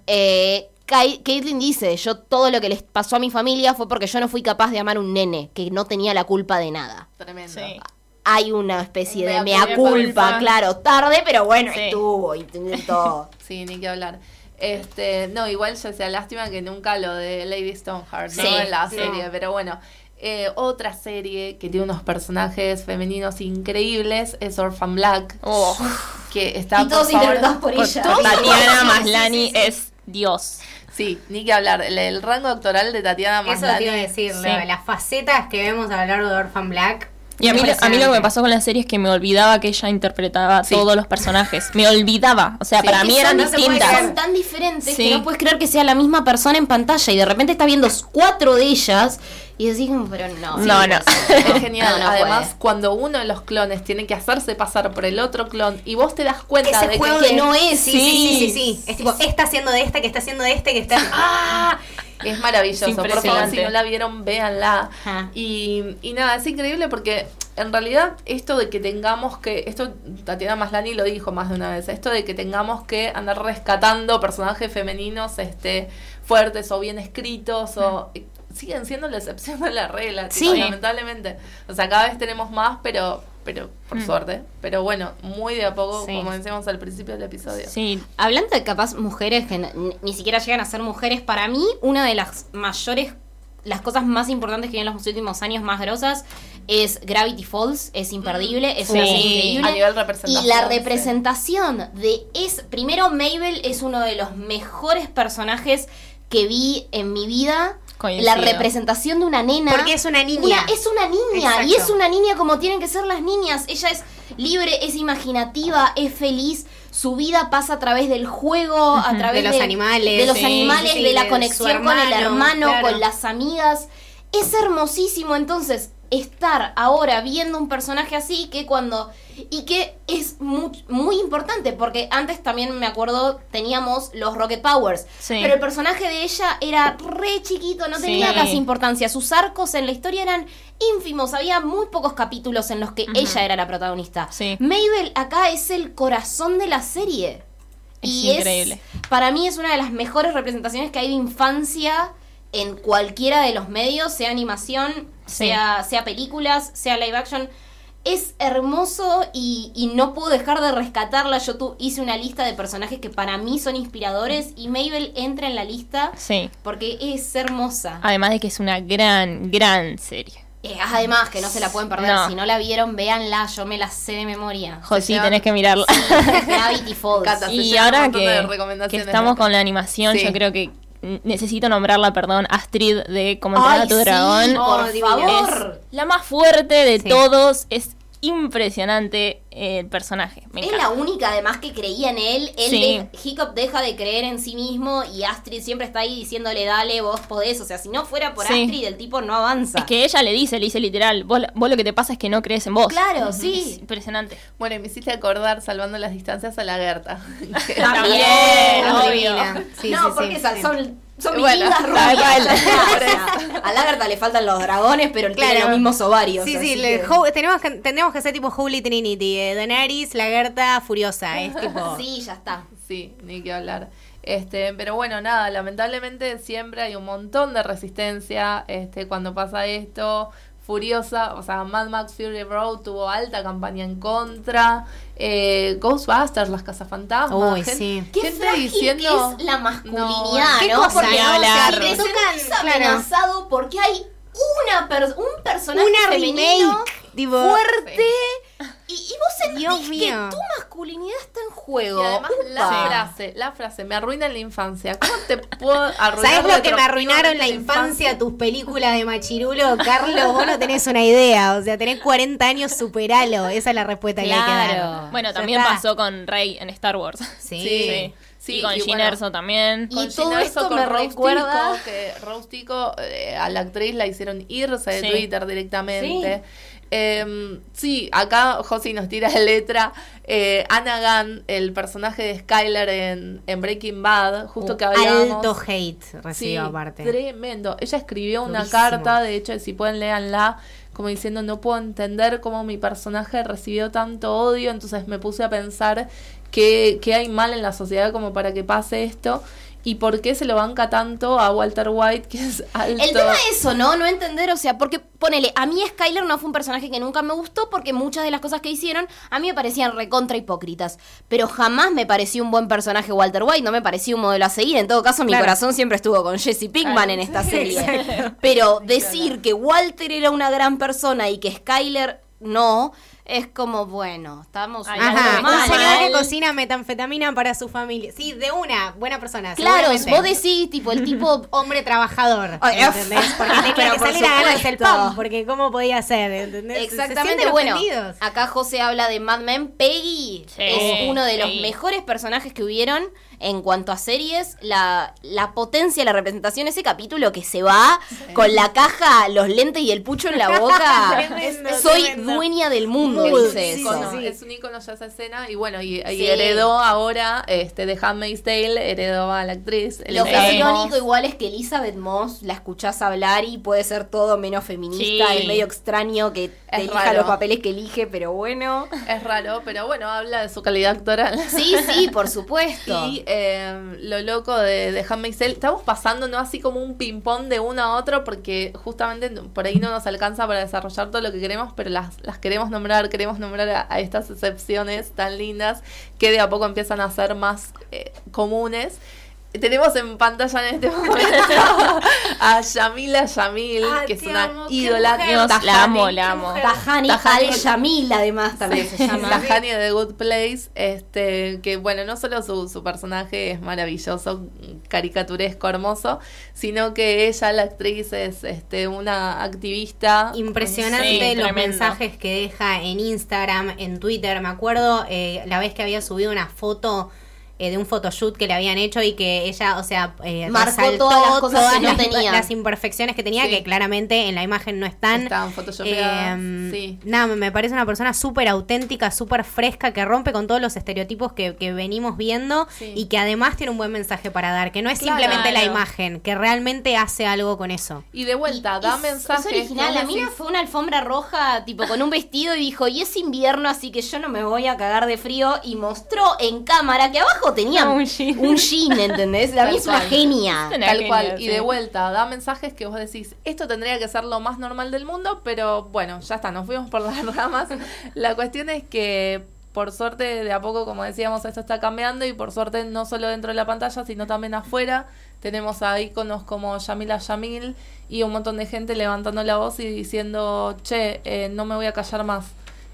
Eh, Kai- Caitlyn dice, yo todo lo que les pasó a mi familia fue porque yo no fui capaz de amar un nene, que no tenía la culpa de nada. Tremendo. Sí. Hay una especie de Mea culpa. culpa, claro, tarde, pero bueno, Sí. estuvo, intentó. Sí, ni que hablar. Este, no, igual ya sea lástima que nunca lo de Lady Stoneheart, ¿no? Sí, en la sí. serie, pero bueno. Eh, otra serie que tiene unos personajes femeninos increíbles es Orphan Black, Oh. que está Y todos interpretados por ella. todos- Tatiana Sí, Maslani sí, sí, sí. es Dios. Sí, ni que hablar. El, el rango actoral de Tatiana Eso iba a decir, la- las facetas que vemos a lo largo de Orphan Black. Y a mí, a mí lo que me pasó con la serie es que me olvidaba que ella interpretaba Sí. todos los personajes. Me olvidaba. O sea, Sí. para mí eran no distintas. Son tan diferentes Sí. que no puedes creer que sea la misma persona en pantalla y de repente estás viendo cuatro de ellas y decís, como, pero no. No, no. Es genial. No, no Además, puede. cuando uno de los clones tiene que hacerse pasar por el otro clon y vos te das cuenta Ese de juego que no es, Sí, sí, sí, sí, sí. sí. Es tipo, está haciendo de este, que está haciendo de este, que está. ¡Ah! Es maravilloso. Es Por favor, si no la vieron, véanla. Ajá. Y, y nada, es increíble porque en realidad esto de que tengamos que, esto Tatiana Maslani lo dijo más de una vez, esto de que tengamos que andar rescatando personajes femeninos este fuertes o bien escritos o siguen siendo la excepción de la regla, Sí. lamentablemente. O sea, cada vez tenemos más, pero pero por Mm. suerte, pero bueno, muy de a poco, Sí. como decíamos al principio del episodio. Sí, Hablando de capaz mujeres que ni siquiera llegan a ser mujeres, para mí una de las mayores, las cosas más importantes que vi en los últimos años más grosas es Gravity Falls, es imperdible, es una Sí, serie increíble. a nivel representación, Y la sí. representación de es, primero Mabel es uno de los mejores personajes que vi en mi vida. Coincido. La representación de una nena. Porque es una niña. Una- es una niña y es una niña como tienen que ser las niñas. Ella es libre, es imaginativa, es feliz. Su vida pasa a través del juego, a través De los animales, de los sí, animales, sí, de la de conexión con el hermano, hermano, claro. con las amigas. Es hermosísimo. Entonces, estar ahora viendo un personaje así que cuando y que es muy, muy importante porque antes también me acuerdo teníamos los Rocket Powers Sí. pero el personaje de ella era re chiquito no Sí. tenía casi importancia sus arcos en la historia eran ínfimos había muy pocos capítulos en los que ella era la protagonista Sí. Mabel acá es el corazón de la serie Es y increíble. para mí es una de las mejores representaciones que hay de infancia en cualquiera de los medios, sea animación, Sí. sea, sea películas, sea live action. Es hermoso y, y no puedo dejar de rescatarla. Yo tu- hice una lista de personajes que para mí son inspiradores y Mabel entra en la lista sí. porque es hermosa. Además de que es una gran, gran serie. Eh, además, que no se la pueden perder. No. Si no la vieron, véanla. Yo me la sé de memoria. José, llevan- tenés que mirarla. Gravity Falls. Cata, y ahora montón de que, recomendaciones que estamos con la animación, Sí. yo creo que necesito nombrarla, perdón, Astrid de Cómo entrenar a tu sí, dragón. por favor. Es la más fuerte de Sí. todos. Es impresionante el personaje. Me es la única además que creía en él. Él Sí. de- Hiccup deja de creer en sí mismo y Astrid siempre está ahí diciéndole, dale, vos podés. O sea, si no fuera por Sí. Astrid, el tipo no avanza. Es que ella le dice, le dice literal, vos, vos lo que te pasa es que no crees en vos. Claro, Es sí. impresionante. Bueno, y me hiciste acordar, salvando las distancias, a la Gerta. También, obvio. Sí, no, sí, porque sí. Son, Bueno, vikingas tal rubias. a Lagertha le faltan los dragones, pero tiene Claro. los mismos ovarios. Sí, sí, le- que- Ho- tenemos que, tendríamos que ser tipo Holy Trinity. Eh, Daenerys, Lagerta, Furiosa. Es tipo... Sí, ya está. Sí, ni que hablar. Este, pero bueno, nada, lamentablemente siempre hay un montón de resistencia este, cuando pasa esto. Furiosa, o sea, Mad Max Fury Road tuvo alta campaña en contra. Eh, Ghostbusters, las cazafantasmas. Uy, gen- sí. Qué gente frágil diciendo. que es la masculinidad, ¿Qué ¿no? cosa, Porque no? o sea, Hablar. si te Tocan, sentís claro. amenazado porque hay una per- un personaje Una femenino remake, fuerte y, y vos sentís Dios que tu masculinidad está juego. Y además la frase, la frase, me arruinan la infancia. ¿Cómo te puedo arruinar ¿Sabes lo que me arruinaron la infancia? Tus películas de machirulo, Carlos. Vos no tenés una idea. O sea, tenés 40 años, superalo. Esa es la respuesta que hay que dar. Bueno, también pasó con Rey en Star Wars. Sí. Sí. Sí, Sí, y con Jyn bueno, también. Y Con todo esto con me Rose recuerda- Tico, que Rose Tico, eh, a la actriz la hicieron irse de Sí. Twitter directamente. Eh, sí, acá Josi nos tira de letra. Eh, Anna Gunn, el personaje de Skyler en, en Breaking Bad, justo que hablábamos. Alto hate Sí, recibió aparte. tremendo. Ella escribió una carta, de hecho, si pueden leanla, como diciendo, no puedo entender cómo mi personaje recibió tanto odio, entonces me puse a pensar qué, qué hay mal en la sociedad como para que pase esto y por qué se lo banca tanto a Walter White, que es alto. El tema es eso, ¿no? No entender, o sea, porque ponele, a mí Skyler no fue un personaje que nunca me gustó porque muchas de las cosas que hicieron a mí me parecían recontra hipócritas, pero jamás me pareció un buen personaje Walter White, no me pareció un modelo a seguir, en todo caso mi Claro. corazón siempre estuvo con Jesse Pinkman Claro. en esta serie. Pero decir que Walter era una gran persona y que Skyler no, es como, bueno, estamos Ay, Ajá, un señor que cocina metanfetamina para su familia. Sí, de una, buena persona. Claro, vos decís, tipo, el tipo Hombre trabajador, ¿entendés? Porque tenía pero que por salir a ganarse el pan, porque cómo podía ser, ¿entendés? Se Exactamente, sienten bueno, ofendidos. acá José habla de Mad Men. Peggy Sí, es uno de los mejores personajes que hubieron en cuanto a series. La, la potencia, la representación, ese capítulo que se va con la caja, los lentes y el pucho en la boca. Tremendo, Soy tremendo. dueña del mundo, Icono, sí. Es un icono ya esa escena y bueno, y, y Sí. heredó ahora este de Handmaid's Tale, heredó a la actriz. Lo que es irónico igual es que Elizabeth Moss la escuchás hablar y puede ser todo menos feminista, Sí. es medio extraño que te Es elija raro. los papeles que elige, pero bueno. Es raro, pero bueno, habla de su calidad actoral. Sí, sí, por supuesto. Y eh, lo loco de, de Handmaid's Tale, estamos pasando, ¿no? Así como un ping-pong de uno a otro, porque justamente por ahí no nos alcanza para desarrollar todo lo que queremos, pero las, las queremos nombrar, queremos nombrar a, a estas excepciones tan lindas que de a poco empiezan a ser más eh, comunes. Tenemos en pantalla en este momento a Yamila Yamil, Ah, que es una amo, ídola. Dios, Tajani. la amo, la amo. Tahani. Al Yamil, además, también se llama. Tahani de The Good Place, este, que bueno, no solo su, su personaje es maravilloso, caricaturesco, hermoso, sino que ella, la actriz, es este, una activista. Impresionante Sí, los tremendo. mensajes que deja en Instagram, en Twitter. Me acuerdo eh, la vez que había subido una foto eh, de un photoshoot que le habían hecho y que ella, o sea, eh, Marcó todas las cosas que no las, tenía. las imperfecciones que tenía, Sí. que claramente en la imagen no están. Están photoshopeadas, Eh, sí. Nada, me parece una persona súper auténtica, súper fresca, que rompe con todos los estereotipos que, que venimos viendo Sí. y que además tiene un buen mensaje para dar, que no es Claro. simplemente la imagen, que realmente hace algo con eso. Y de vuelta, da Es- mensajes. Es original. La mina fue una alfombra roja, tipo con un vestido, y dijo: Y es invierno, así que yo no me voy a cagar de frío. Y mostró en cámara que abajo tenía Un un jean. jean, ¿entendés? La mina es una cual. genia. Una Tal genia, cual, y de vuelta, da mensajes que vos decís, esto tendría que ser lo más normal del mundo, pero bueno, ya está, nos fuimos por las ramas. La cuestión es que, por suerte, de a poco, como decíamos, esto está cambiando y por suerte no solo dentro de la pantalla, sino también afuera. Tenemos a íconos como Yamila Yamil y un montón de gente levantando la voz y diciendo, che, eh, no me voy a callar más.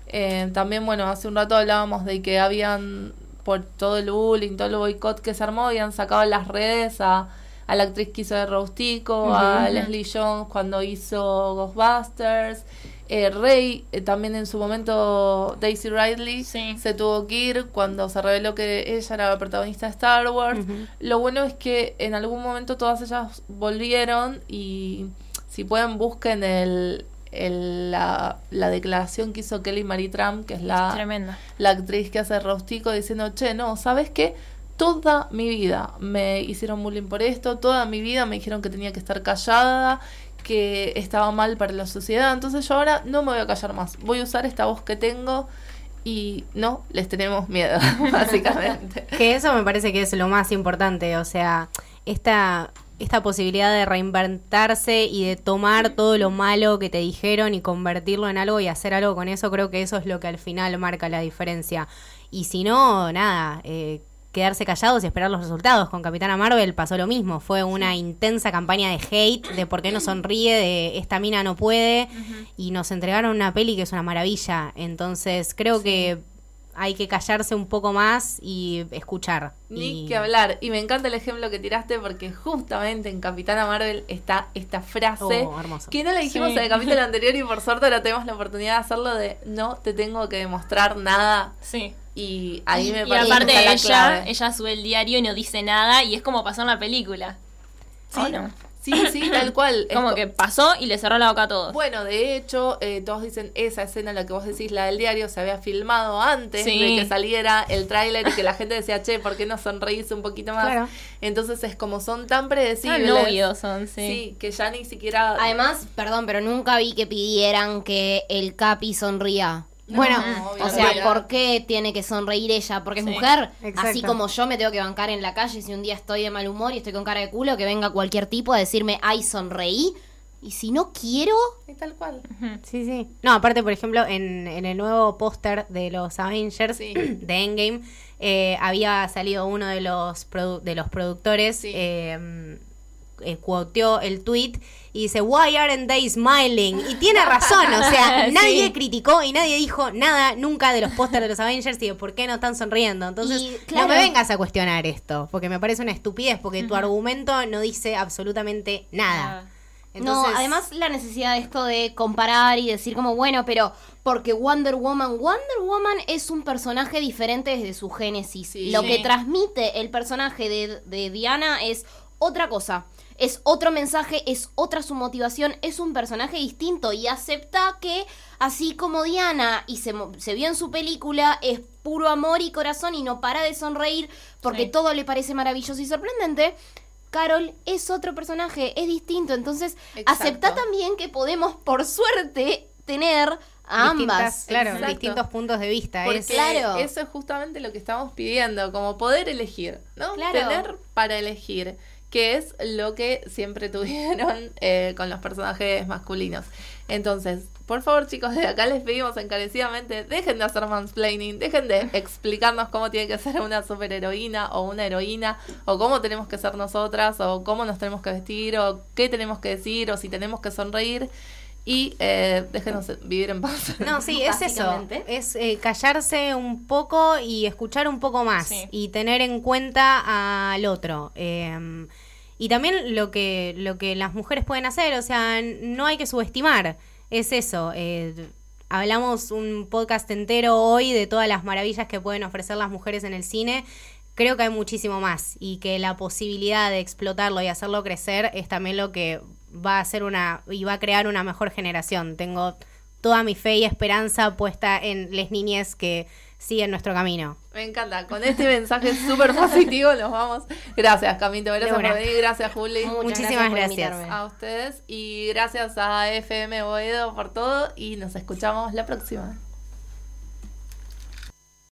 Eh, también, bueno, hace un rato hablábamos de que habían, por todo el bullying, todo el boicot que se armó, habían sacado en las redes a, a la actriz que hizo de Rostico, a Leslie Jones cuando hizo Ghostbusters. Eh, Rey, eh, también en su momento Daisy Ridley Sí. se tuvo que ir cuando se reveló que ella era la protagonista de Star Wars. Lo bueno es que en algún momento todas ellas volvieron y si pueden busquen el, el- la, la declaración que hizo Kelly Marie Trump, que es la, Tremenda. la actriz que hace Rostico, diciendo, che, no, ¿sabes qué? Toda mi vida me hicieron bullying por esto, toda mi vida me dijeron que tenía que estar callada, que estaba mal para la sociedad, entonces yo ahora no me voy a callar más, voy a usar esta voz que tengo y no, les tenemos miedo, básicamente. Que eso me parece que es lo más importante, o sea, esta, esta posibilidad de reinventarse y de tomar todo lo malo que te dijeron y convertirlo en algo y hacer algo con eso, creo que eso es lo que al final marca la diferencia. Y si no, nada, eh, quedarse callados y esperar los resultados. Con Capitana Marvel pasó lo mismo, fue una intensa campaña de hate, de por qué no sonríe, de esta mina no puede, y nos entregaron una peli que es una maravilla. Entonces creo que hay que callarse un poco más y escuchar. Ni Y- que hablar. Y me encanta el ejemplo que tiraste porque justamente en Capitana Marvel está esta frase Oh, que no la dijimos Sí. en el capítulo anterior y por suerte ahora tenemos la oportunidad de hacerlo de no te tengo que demostrar nada. Sí. Y ahí me y parece aparte que está la ella, clave. ella sube el diario y no dice nada y es como pasó en la película. Sí, ¿O no? Sí, sí, tal cual. Como Esto- que pasó y le cerró la boca a todos. Bueno, de hecho, eh, todos dicen esa escena, la que vos decís, la del diario, se había filmado antes Sí. de que saliera el tráiler y que la gente decía, che, ¿por qué no sonreís un poquito más? Claro. Entonces es como son tan Ah, predecibles. novios son, sí. Sí, que ya ni siquiera... Además, perdón, pero nunca vi que pidieran que el Capi sonría. Bueno, obvio, O sea, obvio. ¿por qué tiene que sonreír ella? Porque es Sí, mujer. exacto. Así como yo me tengo que bancar en la calle si un día estoy de mal humor y estoy con cara de culo, que venga cualquier tipo a decirme, ay, sonreí. Y si no quiero, Y tal cual. Sí, sí. No, aparte, por ejemplo, en, en el nuevo póster de los Avengers Sí. de Endgame, eh, había salido uno de los, produ- de los productores, Sí. eh, eh, quoteó el tweet y dice, Why aren't they smiling? Y tiene razón, o sea, Sí. nadie criticó y nadie dijo nada nunca de los pósters de los Avengers y de por qué no están sonriendo. Entonces, Y, no me vengas a cuestionar esto, porque me parece una estupidez, porque tu argumento no dice absolutamente nada. Entonces, no, además la necesidad de esto de comparar y decir como, bueno, pero porque Wonder Woman, Wonder Woman es un personaje diferente desde su génesis. Sí. Lo Sí. que transmite el personaje de, de Diana es otra cosa. Es otro mensaje, es otra su motivación, es un personaje distinto y acepta que así como Diana y se, mo- se vio en su película es puro amor y corazón y no para de sonreír porque Sí. todo le parece maravilloso y sorprendente. Carol es otro personaje, es distinto. Entonces, Exacto. acepta también que podemos, por suerte, tener a ambas. claro, Exacto. distintos puntos de vista. Porque es- Claro. eso es justamente lo que estamos pidiendo, como poder elegir, ¿no? Claro. Tener para elegir, que es lo que siempre tuvieron eh, con los personajes masculinos. Entonces, por favor, chicos, de acá les pedimos encarecidamente, dejen de hacer mansplaining, dejen de explicarnos cómo tiene que ser una superheroína o una heroína, o cómo tenemos que ser nosotras, o cómo nos tenemos que vestir, o qué tenemos que decir, o si tenemos que sonreír. Y eh, déjenos vivir en paz. No, sí, es eso. Es eh, callarse un poco y escuchar un poco más Sí. y tener en cuenta al otro. Eh, y también lo que, lo que las mujeres pueden hacer, o sea, no hay que subestimar. Es eso. eh, hablamos un podcast entero hoy de todas las maravillas que pueden ofrecer las mujeres en el cine. Creo que hay muchísimo más y que la posibilidad de explotarlo y hacerlo crecer es también lo que va a hacer una y va a crear una mejor generación. Tengo toda mi fe y esperanza puesta en las niñas que siguen nuestro camino. Me encanta. Con este mensaje súper positivo nos vamos. Gracias, Camito. Gracias por venir. Gracias, Juli. Muchas Muchísimas gracias. invitarme. A ustedes. Y gracias a FM Boedo por todo. Y nos escuchamos la próxima.